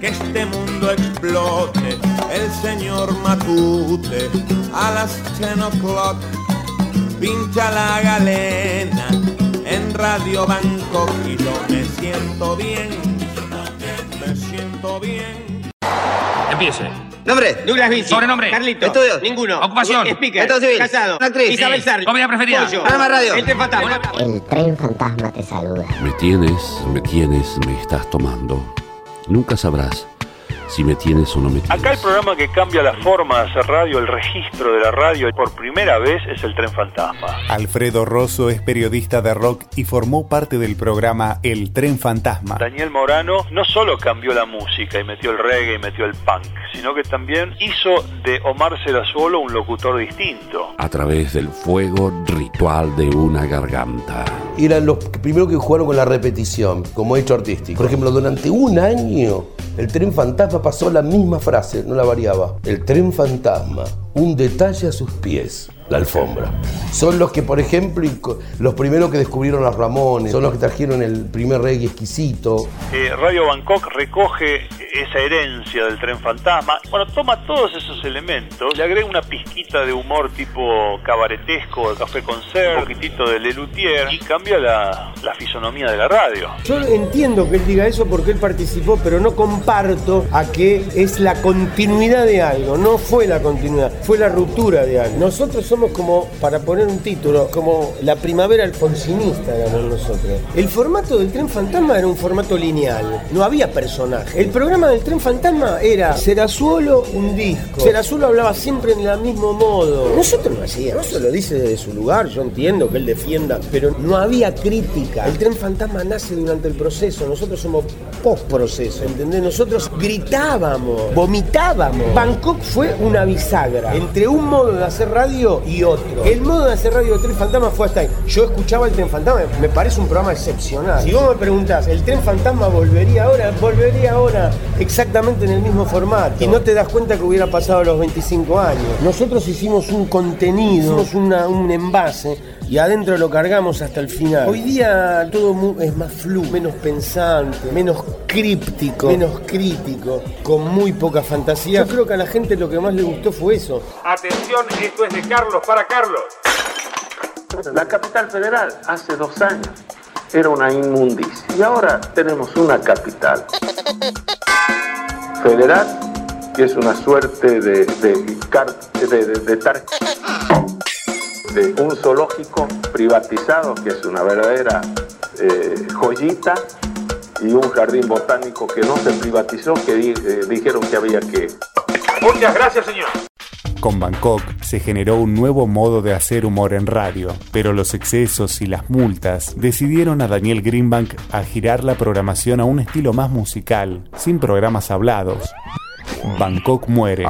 que este mundo explote. El señor Matute a las 10 o'clock pincha la galena en Radio Bangkok y yo me siento bien, me siento bien.
Empiece.
Nombre.
Douglas Vinci.
Sobrenombre.
Carlito.
Estudios.
Ninguno. Ocupación.
Speaker. Estado civil.
Casado.
Actriz.
Isabel Sarli. Comida preferida.
Pollo. Programa radio.
El tren fantasma.
El tren fantasma te saluda.
Me tienes, me tienes, me estás tomando. Nunca sabrás si me tienes o no me tienes.
Acá el programa que cambia la forma de hacer radio, el registro de la radio por primera vez es el Tren Fantasma.
Alfredo Rosso es periodista de rock y formó parte del programa El Tren Fantasma.
Daniel Morano no solo cambió la música y metió el reggae y metió el punk, sino que también hizo de Omar Serazuolo un locutor distinto.
A través del fuego ritual de una garganta.
Eran los primeros que jugaron con la repetición como hecho artístico. Por ejemplo, durante un año el tren fantasma pasó la misma frase, no la variaba. El tren fantasma, un detalle a sus pies, la alfombra. Son los que, por ejemplo, los primeros que descubrieron las Ramones, son los que trajeron el primer reggae exquisito.
Eh, Radio Bangkok recoge esa herencia del tren fantasma. Bueno, toma todos esos elementos, le agrega una pizquita de humor tipo cabaretesco, de café con ser, un poquitito de Lelutier y cambia la, la fisonomía de la radio.
Yo entiendo que él diga eso porque él participó, pero no comparto a que es la continuidad de algo. No fue la continuidad, fue la ruptura de algo. Nosotros somos como, para poner un título, como la primavera alfonsinista, éramos nosotros. El formato del tren fantasma era un formato lineal, no había personaje. El programa del tren fantasma era Serazuolo, un disco. Serazuolo hablaba siempre en el mismo modo. Nosotros lo hacíamos, eso lo dice desde su lugar, yo entiendo que él defienda, pero no había crítica. El tren fantasma nace durante el proceso, nosotros somos post-proceso, ¿entendés? Nosotros gritábamos, vomitábamos. Bangkok fue una bisagra entre un modo de hacer radio y otro. El modo de hacer radio del tren fantasma fue hasta ahí. Yo escuchaba el tren fantasma, me parece un programa excepcional. Si vos me preguntás, ¿el tren fantasma volvería ahora? Volvería ahora exactamente en el mismo formato. Y no te das cuenta que hubiera pasado los 25 años. Nosotros hicimos un contenido, hicimos una- un envase y adentro lo cargamos hasta el final. Hoy día todo es más flu, menos pensante, menos críptico, menos crítico, con muy poca fantasía. Yo creo que a la gente lo que más le gustó fue eso.
Atención, esto es de Carlos para Carlos.
La capital federal hace dos años era una inmundicia y ahora tenemos una capital federal que es una suerte de, de, de- de tar- de un zoológico privatizado que es una verdadera eh, joyita y un jardín botánico que no se privatizó que di- eh, dijeron que había que
Muchas gracias, señor.
Con Bangkok se generó un nuevo modo de hacer humor en radio, pero los excesos y las multas decidieron a Daniel Greenbank a girar la programación a un estilo más musical, sin programas hablados. Bangkok muere.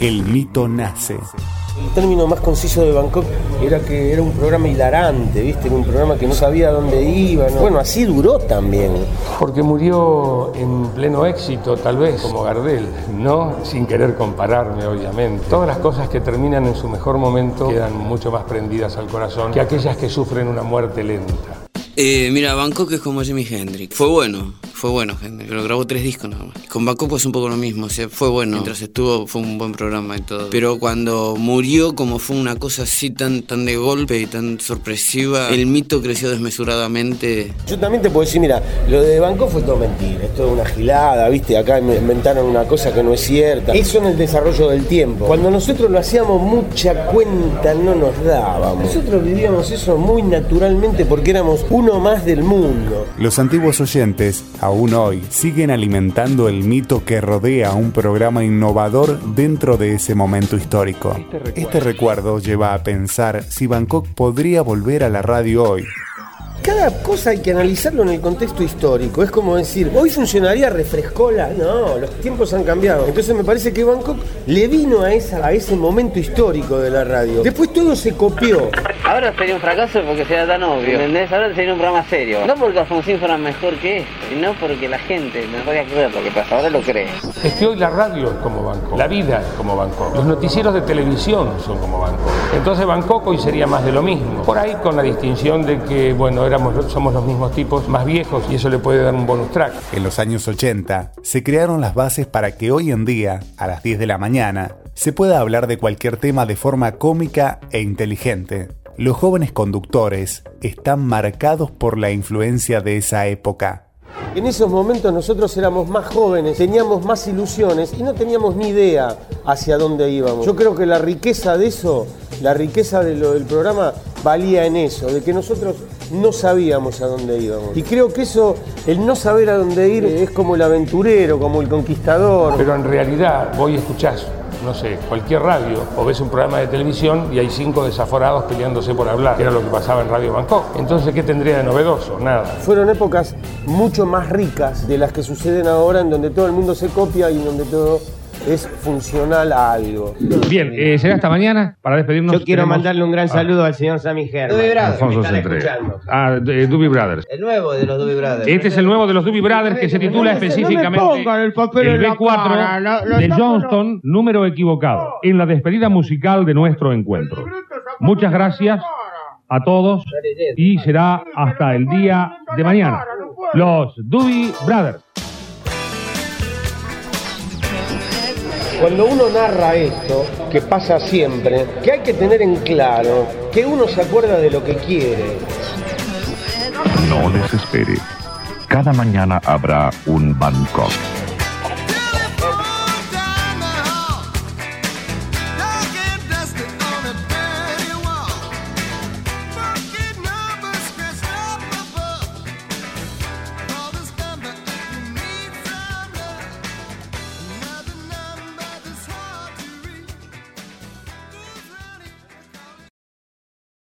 El mito nace.
El término más conciso de Bangkok era que era un programa hilarante, ¿viste? Era un programa que no sabía dónde iba. ¿no? Bueno, así duró también.
Porque murió en pleno éxito, tal vez, como Gardel, ¿no? Sin querer compararme, obviamente. Todas las cosas que terminan en su mejor momento quedan mucho más prendidas al corazón que aquellas que sufren una muerte lenta.
Eh, mira, Bangkok es como Jimi Hendrix. Fue bueno, fue bueno Hendrix, pero grabó tres discos nada más. Con Bangkok es un poco lo mismo, o sea, fue bueno. Mientras estuvo fue un buen programa y todo. Pero cuando murió, como fue una cosa así tan, tan de golpe y tan sorpresiva, el mito creció desmesuradamente.
Yo también te puedo decir, mira, lo de Bangkok fue todo mentira, es toda una gilada, ¿viste? Acá inventaron una cosa que no es cierta. Eso en el desarrollo del tiempo. Cuando nosotros lo hacíamos, mucha cuenta no nos dábamos. Nosotros vivíamos eso muy naturalmente porque éramos uno más del mundo.
Los antiguos oyentes, aún hoy, siguen alimentando el mito que rodea a un programa innovador dentro de ese momento histórico. Este recuerdo lleva a pensar si Bangkok podría volver a la radio hoy.
Cada cosa hay que analizarlo en el contexto histórico. Es como decir, hoy funcionaría refrescola. No, los tiempos han cambiado. Entonces me parece que Bangkok le vino a, esa, a ese momento histórico de la radio. Después todo se copió.
Ahora sería un fracaso porque sea tan obvio. ¿Entendés? Ahora sería un programa serio. No porque Alfonsín fuera mejor que este, sino porque la gente no podía creer lo que pasa. Ahora lo cree.
Es que hoy la radio es como Bangkok, la vida es como Bangkok, los noticieros de televisión son como Bangkok. Entonces Bangkok hoy sería más de lo mismo. Por ahí con la distinción de que, bueno, éramos, somos los mismos tipos, más viejos, y eso le puede dar un bonus track.
En los años 80 se crearon las bases para que hoy en día, a las 10 de la mañana, se pueda hablar de cualquier tema de forma cómica e inteligente. Los jóvenes conductores están marcados por la influencia de esa época.
En esos momentos nosotros éramos más jóvenes, teníamos más ilusiones y no teníamos ni idea hacia dónde íbamos. Yo creo que la riqueza de eso, la riqueza de lo del programa valía en eso, de que nosotros no sabíamos a dónde íbamos. Y creo que eso, el no saber a dónde ir, es como el aventurero, como el conquistador.
Pero en realidad, voy y escuchás, no sé, cualquier radio o ves un programa de televisión y hay cinco desaforados peleándose por hablar, que era lo que pasaba en Radio Bangkok. Entonces, ¿qué tendría de novedoso? Nada.
Fueron épocas mucho más ricas de las que suceden ahora, en donde todo el mundo se copia y en donde todo es funcional a algo.
Bien, eh, será hasta mañana para despedirnos.
Yo quiero
Tenemos-
mandarle un gran saludo al señor Sammy Herman.
Duby Brothers. Alfonso
Me están
Centré.
escuchando.
Ah, de- Doobie Brothers.
El nuevo de los Doobie Brothers.
Este es el nuevo de los Doobie Brothers que se titula específicamente
pongan el papel en la
B4
cara, lo- lo
de Johnston, número equivocado, en la despedida musical de nuestro encuentro. Muchas gracias a todos y será hasta el día de mañana. Los Doobie Brothers.
Cuando uno narra esto, que pasa siempre, que hay que tener en claro que uno se acuerda de lo que quiere.
No desespere. Cada mañana habrá un Bangkok.